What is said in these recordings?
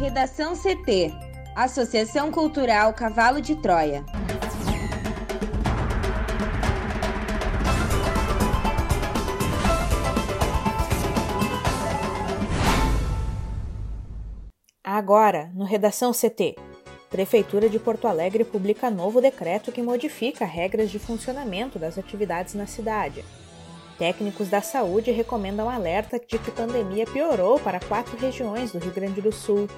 Redação CT Associação Cultural Cavalo de Troia. Agora, no Redação CT. Prefeitura de Porto Alegre publica novo decreto que modifica regras de funcionamento das atividades na cidade. Técnicos da saúde recomendam alerta de que a pandemia piorou para quatro regiões do Rio Grande do Sul.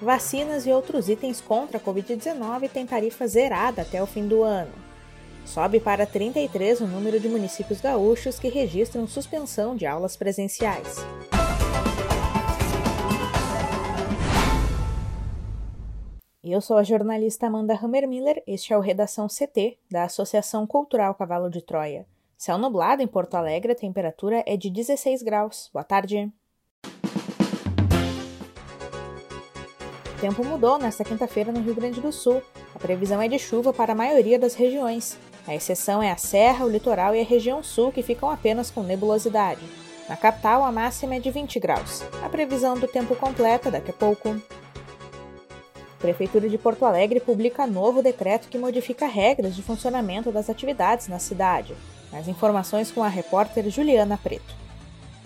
Vacinas e outros itens contra a Covid-19 têm tarifa zerada até o fim do ano. Sobe para 33 o número de municípios gaúchos que registram suspensão de aulas presenciais. Eu sou a jornalista Amanda Hammermiller, este é o Redação CT, da Associação Cultural Cavalo de Troia. Céu nublado em Porto Alegre, a temperatura é de 16 graus. Boa tarde. Tempo mudou nesta quinta-feira no Rio Grande do Sul. A previsão é de chuva para a maioria das regiões. A exceção é a Serra, o Litoral e a região sul, que ficam apenas com nebulosidade. Na capital, a máxima é de 20 graus. A previsão do tempo completa daqui a pouco. A Prefeitura de Porto Alegre publica novo decreto que modifica regras de funcionamento das atividades na cidade. As informações com a repórter Juliana Preto.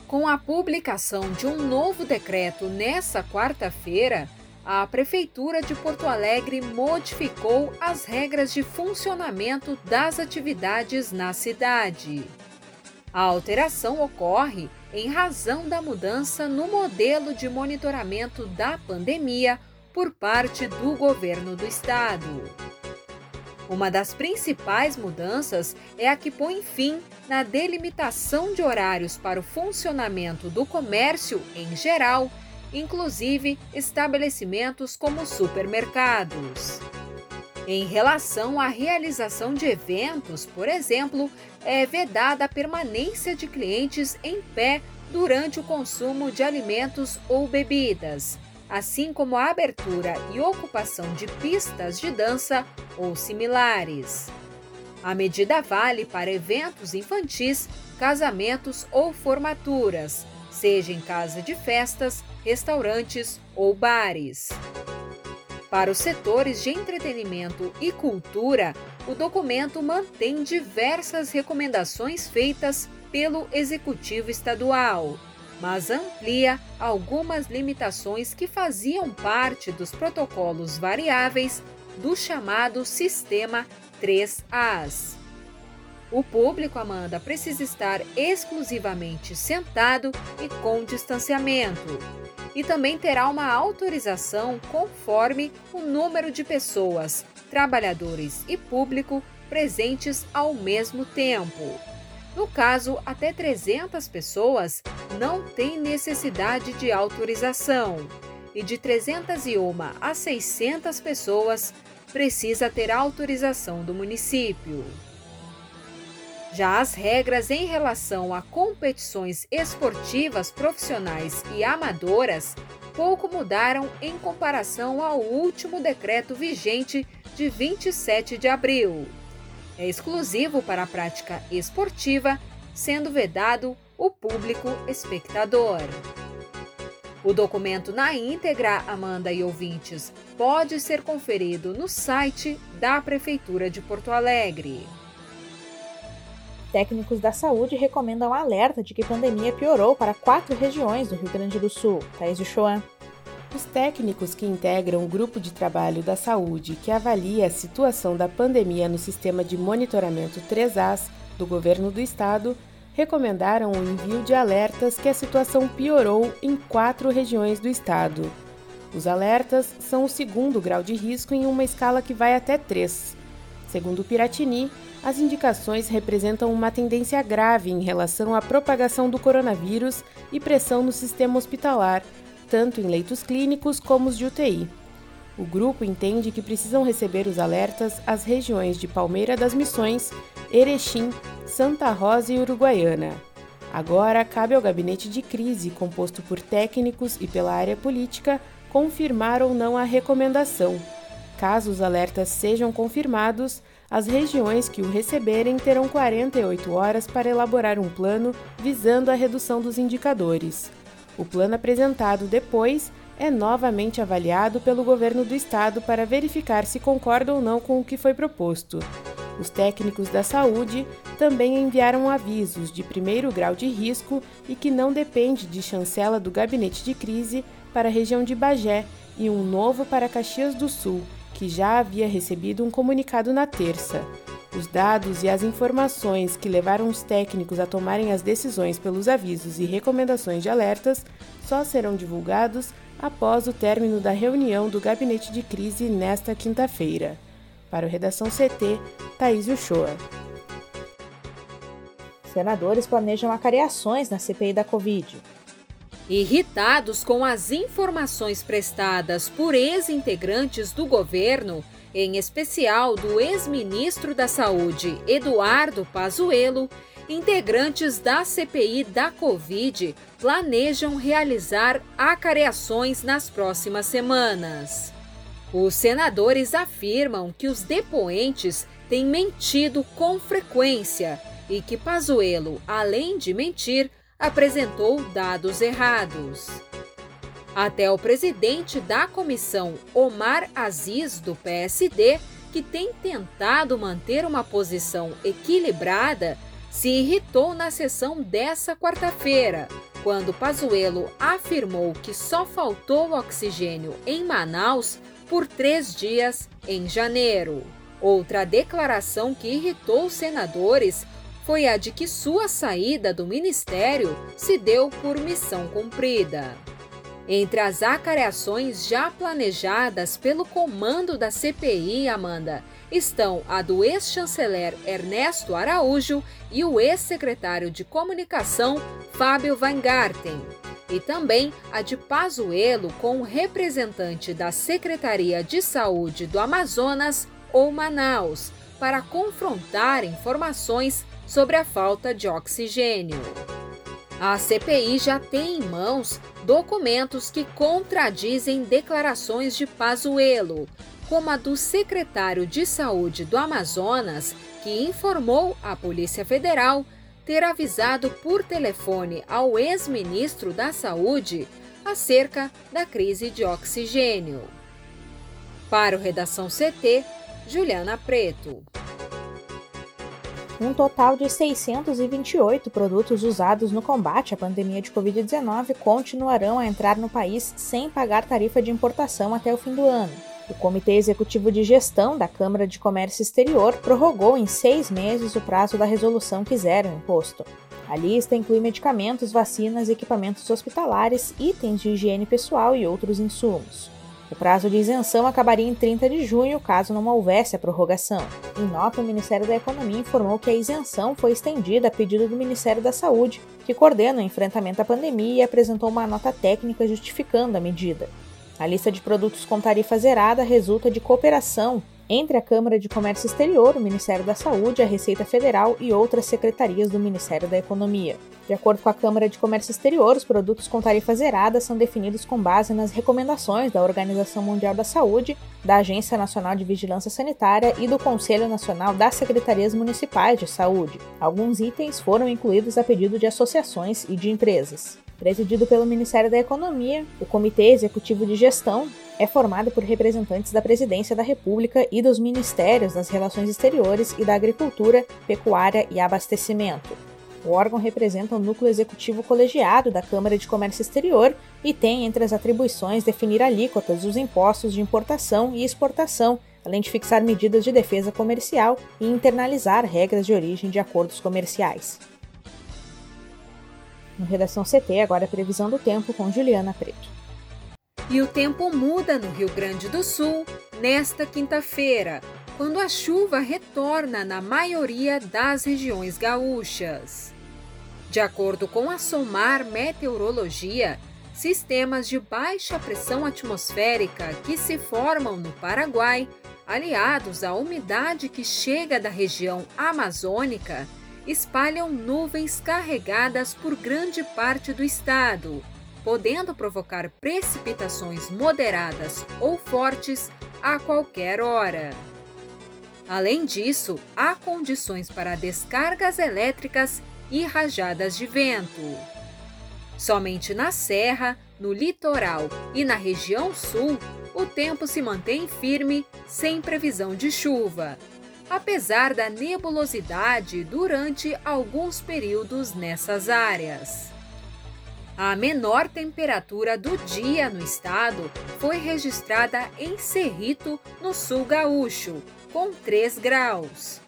Com a publicação de um novo decreto nesta quarta-feira, a Prefeitura de Porto Alegre modificou as regras de funcionamento das atividades na cidade. A alteração ocorre em razão da mudança no modelo de monitoramento da pandemia por parte do governo do estado. Uma das principais mudanças é a que põe fim na delimitação de horários para o funcionamento do comércio em geral, inclusive estabelecimentos como supermercados. Em relação à realização de eventos, por exemplo, é vedada a permanência de clientes em pé durante o consumo de alimentos ou bebidas assim como a abertura e ocupação de pistas de dança ou similares. A medida vale para eventos infantis, casamentos ou formaturas, seja em casa de festas, restaurantes ou bares. Para os setores de entretenimento e cultura, o documento mantém diversas recomendações feitas pelo Executivo Estadual mas amplia algumas limitações que faziam parte dos protocolos variáveis do chamado Sistema 3As. O público, Amanda, precisa estar exclusivamente sentado e com distanciamento. E também terá uma autorização conforme o número de pessoas, trabalhadores e público presentes ao mesmo tempo. No caso, até 300 pessoas não têm necessidade de autorização e de 301 a 600 pessoas precisa ter autorização do município. Já as regras em relação a competições esportivas profissionais e amadoras pouco mudaram em comparação ao último decreto vigente de 27 de abril é exclusivo para a prática esportiva, sendo vedado o público espectador. O documento na íntegra, Amanda e ouvintes, pode ser conferido no site da Prefeitura de Porto Alegre. Técnicos da saúde recomendam alerta de que a pandemia piorou para quatro regiões do Rio Grande do Sul. Thaís de Choan. Os técnicos que integram o grupo de trabalho da saúde que avalia a situação da pandemia no sistema de monitoramento 3As do governo do estado recomendaram o envio de alertas que a situação piorou em quatro regiões do estado. Os alertas são o segundo grau de risco em uma escala que vai até 3. Segundo Piratini, as indicações representam uma tendência grave em relação à propagação do coronavírus e pressão no sistema hospitalar tanto em leitos clínicos como os de UTI. O grupo entende que precisam receber os alertas as regiões de Palmeira das Missões, Erechim, Santa Rosa e Uruguaiana. Agora cabe ao gabinete de crise, composto por técnicos e pela área política, confirmar ou não a recomendação. Caso os alertas sejam confirmados, as regiões que o receberem terão 48 horas para elaborar um plano visando a redução dos indicadores. O plano apresentado depois é novamente avaliado pelo governo do estado para verificar se concorda ou não com o que foi proposto. Os técnicos da saúde também enviaram avisos de primeiro grau de risco e que não depende de chancela do gabinete de crise para a região de Bagé e um novo para Caxias do Sul, que já havia recebido um comunicado na terça. Os dados e as informações que levaram os técnicos a tomarem as decisões pelos avisos e recomendações de alertas só serão divulgados após o término da reunião do gabinete de crise nesta quinta-feira. Para o Redação CT, Thaís Uchoa. Senadores planejam acareações na CPI da Covid. Irritados com as informações prestadas por ex-integrantes do governo, em especial do ex-ministro da Saúde, Eduardo Pazuello, integrantes da CPI da Covid planejam realizar acareações nas próximas semanas. Os senadores afirmam que os depoentes têm mentido com frequência e que Pazuello, além de mentir, apresentou dados errados. Até o presidente da comissão, Omar Aziz, do PSD, que tem tentado manter uma posição equilibrada, se irritou na sessão dessa quarta-feira, quando Pazuello afirmou que só faltou oxigênio em Manaus por três dias em janeiro. Outra declaração que irritou os senadores foi a de que sua saída do ministério se deu por missão cumprida. Entre as acareações já planejadas pelo comando da CPI, Amanda, estão a do ex-chanceler Ernesto Araújo e o ex-secretário de Comunicação Fábio Weingarten. E também a de Pazuello com o representante da Secretaria de Saúde do Amazonas ou Manaus, para confrontar informações sobre a falta de oxigênio. A CPI já tem em mãos documentos que contradizem declarações de Pazuello, como a do secretário de Saúde do Amazonas, que informou à Polícia Federal ter avisado por telefone ao ex-ministro da Saúde acerca da crise de oxigênio. Para o Redação CT, Juliana Preto um total de 628 produtos usados no combate à pandemia de Covid-19 continuarão a entrar no país sem pagar tarifa de importação até o fim do ano. O Comitê Executivo de Gestão da Câmara de Comércio Exterior prorrogou em seis meses o prazo da resolução que zera o imposto. A lista inclui medicamentos, vacinas, equipamentos hospitalares, itens de higiene pessoal e outros insumos. O prazo de isenção acabaria em 30 de junho caso não houvesse a prorrogação. Em nota, o Ministério da Economia informou que a isenção foi estendida a pedido do Ministério da Saúde, que coordena o enfrentamento à pandemia e apresentou uma nota técnica justificando a medida. A lista de produtos com tarifa zerada resulta de cooperação entre a Câmara de Comércio Exterior, o Ministério da Saúde, a Receita Federal e outras secretarias do Ministério da Economia. De acordo com a Câmara de Comércio Exterior, os produtos com tarifa zerada são definidos com base nas recomendações da Organização Mundial da Saúde, da Agência Nacional de Vigilância Sanitária e do Conselho Nacional das Secretarias Municipais de Saúde. Alguns itens foram incluídos a pedido de associações e de empresas. Presidido pelo Ministério da Economia, o Comitê Executivo de Gestão é formado por representantes da Presidência da República e dos Ministérios das Relações Exteriores e da Agricultura, Pecuária e Abastecimento. O órgão representa o núcleo executivo colegiado da Câmara de Comércio Exterior e tem entre as atribuições definir alíquotas dos impostos de importação e exportação, além de fixar medidas de defesa comercial e internalizar regras de origem de acordos comerciais. No Redação CT, agora a previsão do tempo com Juliana Preto. E o tempo muda no Rio Grande do Sul nesta quinta-feira, quando a chuva retorna na maioria das regiões gaúchas. De acordo com a SOMAR Meteorologia, sistemas de baixa pressão atmosférica que se formam no Paraguai, aliados à umidade que chega da região amazônica, espalham nuvens carregadas por grande parte do estado, podendo provocar precipitações moderadas ou fortes a qualquer hora. Além disso, há condições para descargas elétricas e rajadas de vento. Somente na Serra, no litoral e na região sul, o tempo se mantém firme, sem previsão de chuva, apesar da nebulosidade durante alguns períodos nessas áreas. A menor temperatura do dia no estado foi registrada em Cerrito, no sul gaúcho, com 3 graus.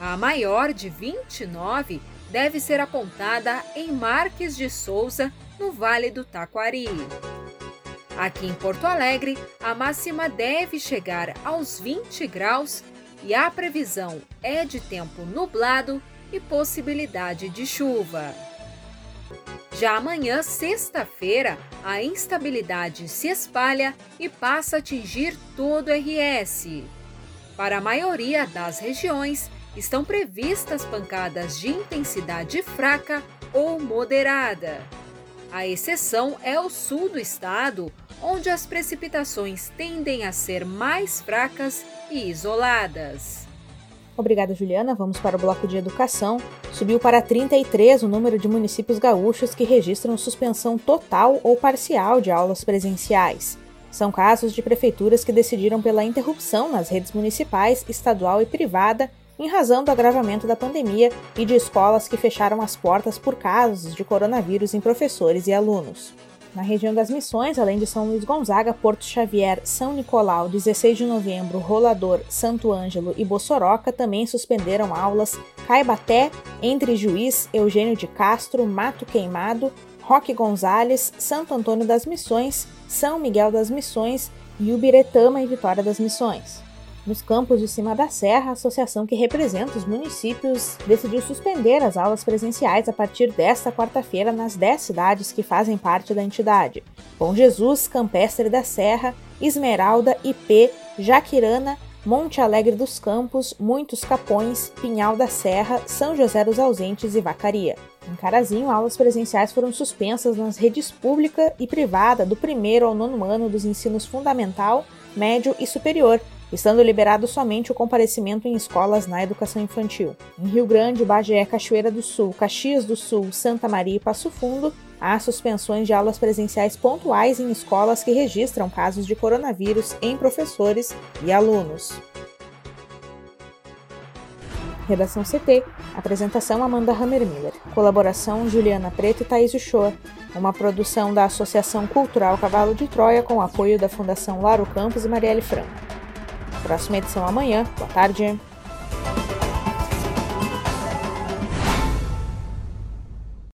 A maior, de 29, deve ser apontada em Marques de Souza, no Vale do Taquari. Aqui em Porto Alegre, a máxima deve chegar aos 20 graus e a previsão é de tempo nublado e possibilidade de chuva. Já amanhã, sexta-feira, a instabilidade se espalha e passa a atingir todo o RS. Para a maioria das regiões, estão previstas pancadas de intensidade fraca ou moderada. A exceção é o sul do estado, onde as precipitações tendem a ser mais fracas e isoladas. Obrigada, Juliana. Vamos para o bloco de educação. Subiu para 33 o número de municípios gaúchos que registram suspensão total ou parcial de aulas presenciais. São casos de prefeituras que decidiram pela interrupção nas redes municipais, estadual e privada em razão do agravamento da pandemia e de escolas que fecharam as portas por casos de coronavírus em professores e alunos. Na região das Missões, além de São Luís Gonzaga, Porto Xavier, São Nicolau, 16 de novembro, Rolador, Santo Ângelo e Bossoroca também suspenderam aulas Caibaté, Entre Juiz, Eugênio de Castro, Mato Queimado, Roque Gonzales, Santo Antônio das Missões, São Miguel das Missões e Ubiretama e Vitória das Missões. Nos campos de cima da serra, a associação que representa os municípios decidiu suspender as aulas presenciais a partir desta quarta-feira nas 10 cidades que fazem parte da entidade: Bom Jesus, Campestre da Serra, Esmeralda, IP, Jaquirana, Monte Alegre dos Campos, Muitos Capões, Pinhal da Serra, São José dos Ausentes e Vacaria. Em Carazinho, aulas presenciais foram suspensas nas redes pública e privada do primeiro ao nono ano dos ensinos fundamental, médio e superior, estando liberado somente o comparecimento em escolas na educação infantil. Em Rio Grande, Bagé, Cachoeira do Sul, Caxias do Sul, Santa Maria e Passo Fundo, há suspensões de aulas presenciais pontuais em escolas que registram casos de coronavírus em professores e alunos. Redação CT. Apresentação Amanda Hammermiller. Colaboração Juliana Preto e Thaís Uchoa. Uma produção da Associação Cultural Cavalo de Troia com apoio da Fundação Laro Campos e Marielle Franco. Próxima edição amanhã. Boa tarde.